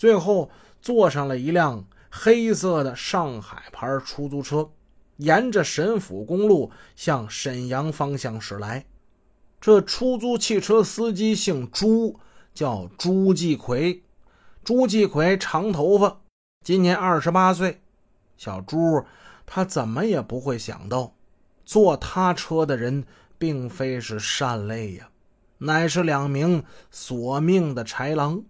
最后坐上了一辆黑色的上海牌出租车，沿着沈府公路向沈阳方向驶来。这出租汽车司机姓朱，叫朱继奎。朱继奎长头发，今年二十八岁。小朱他怎么也不会想到，坐他车的人并非是善类呀，乃是两名索命的豺狼。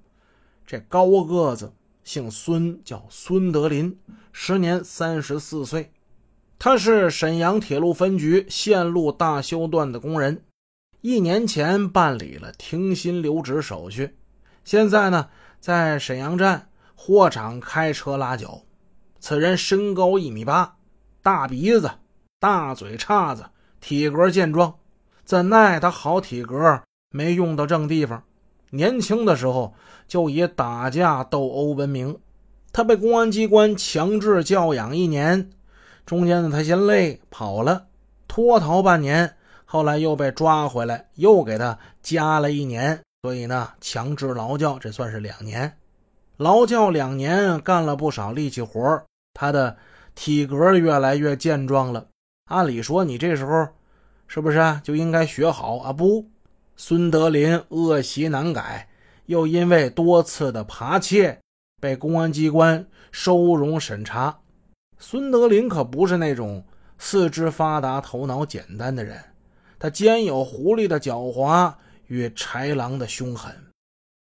这高个子姓孙，叫孙德林，时年三十四岁。他是沈阳铁路分局线路大修段的工人，一年前办理了停薪留职手续，现在呢。在沈阳站货场开车拉脚，此人身高一米八，大鼻子，大嘴叉子，体格健壮。怎奈他好体格没用到正地方，年轻的时候就以打架斗殴闻名。他被公安机关强制教养一年，中间呢他嫌累跑了，脱逃半年，后来又被抓回来，又给他加了一年。所以呢，强制劳教，这算是两年。劳教两年，干了不少力气活他的体格越来越健壮了。按理说，你这时候是不是就应该学好啊？不，孙德林恶习难改，又因为多次的扒窃，被公安机关收容审查。孙德林可不是那种四肢发达、头脑简单的人，他兼有狐狸的狡猾。与豺狼的凶狠，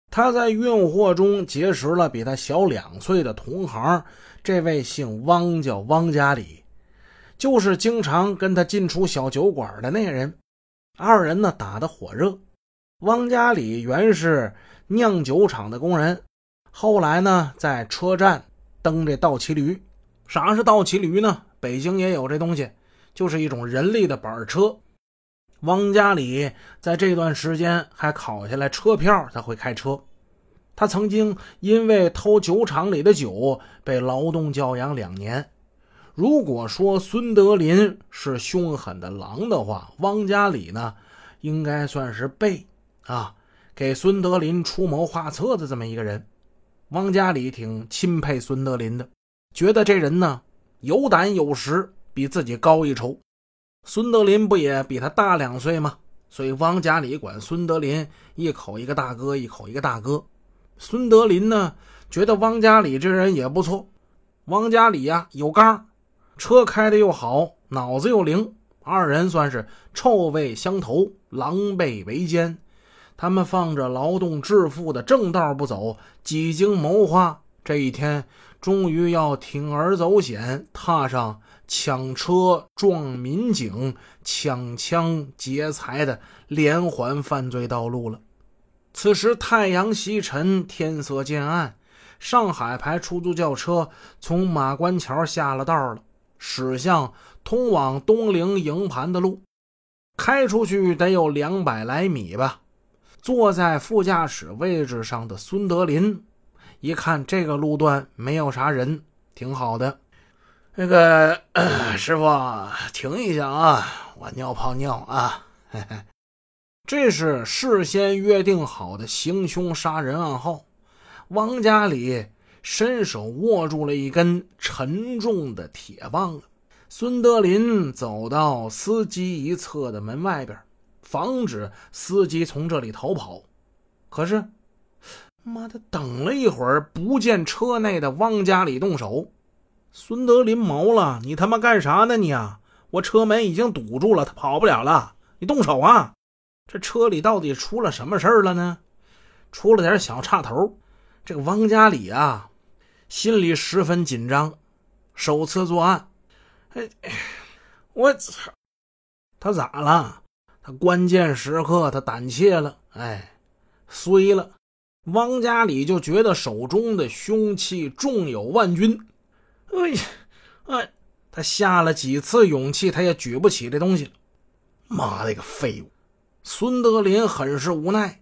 他在运货中结识了比他小两岁的同行，这位姓汪，叫汪家里，就是经常跟他进出小酒馆的那人。二人呢打得火热。汪家里原是酿酒厂的工人，后来呢在车站蹬这倒骑驴。啥是倒骑驴呢？北京也有这东西，就是一种人力的板车。汪家里在这段时间还考下来车票，他会开车。他曾经因为偷酒厂里的酒被劳动教养两年。如果说孙德林是凶狠的狼的话，汪家里呢，应该算是背啊，给孙德林出谋划策的这么一个人。汪家里挺钦佩孙德林的，觉得这人呢有胆有识，比自己高一筹。孙德林不也比他大两岁吗？所以汪家里管孙德林一口一个大哥，一口一个大哥。孙德林呢，觉得汪家里这人也不错。汪家里呀有刚，车开的又好，脑子又灵，二人算是臭味相投，狼狈为奸。他们放着劳动致富的正道不走，几经谋划，这一天终于要铤而走险，踏上。抢车撞民警、抢枪劫财的连环犯罪道路了。此时太阳西沉，天色渐暗，上海牌出租轿车从马关桥下了道了，驶向通往东陵营盘的路。开出去得有两百来米吧。坐在副驾驶位置上的孙德林一看这个路段没有啥人，挺好的。那个 师傅，停一下啊！我尿泡尿啊！嘿嘿，这是事先约定好的行凶杀人暗号。王家里伸手握住了一根沉重的铁棒。孙德林走到司机一侧的门外边，防止司机从这里逃跑。可是，妈的，等了一会儿，不见车内的汪家里动手。孙德林毛了，你他妈干啥呢你啊！我车门已经堵住了，他跑不了了。你动手啊！这车里到底出了什么事儿了呢？出了点小岔头。这个王家里啊，心里十分紧张，首次作案。哎，我操！他咋了？他关键时刻他胆怯了，哎，衰了。汪家里就觉得手中的凶器重有万钧。哎呀，哎，他下了几次勇气，他也举不起这东西。妈的个废物！孙德林很是无奈，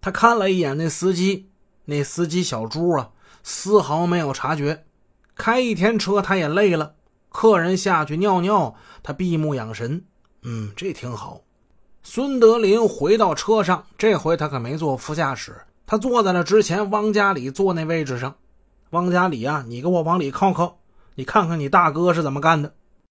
他看了一眼那司机，那司机小朱啊，丝毫没有察觉。开一天车他也累了，客人下去尿尿，他闭目养神。嗯，这挺好。孙德林回到车上，这回他可没坐副驾驶，他坐在了之前汪家里坐那位置上。汪家里啊，你给我往里靠靠，你看看你大哥是怎么干的。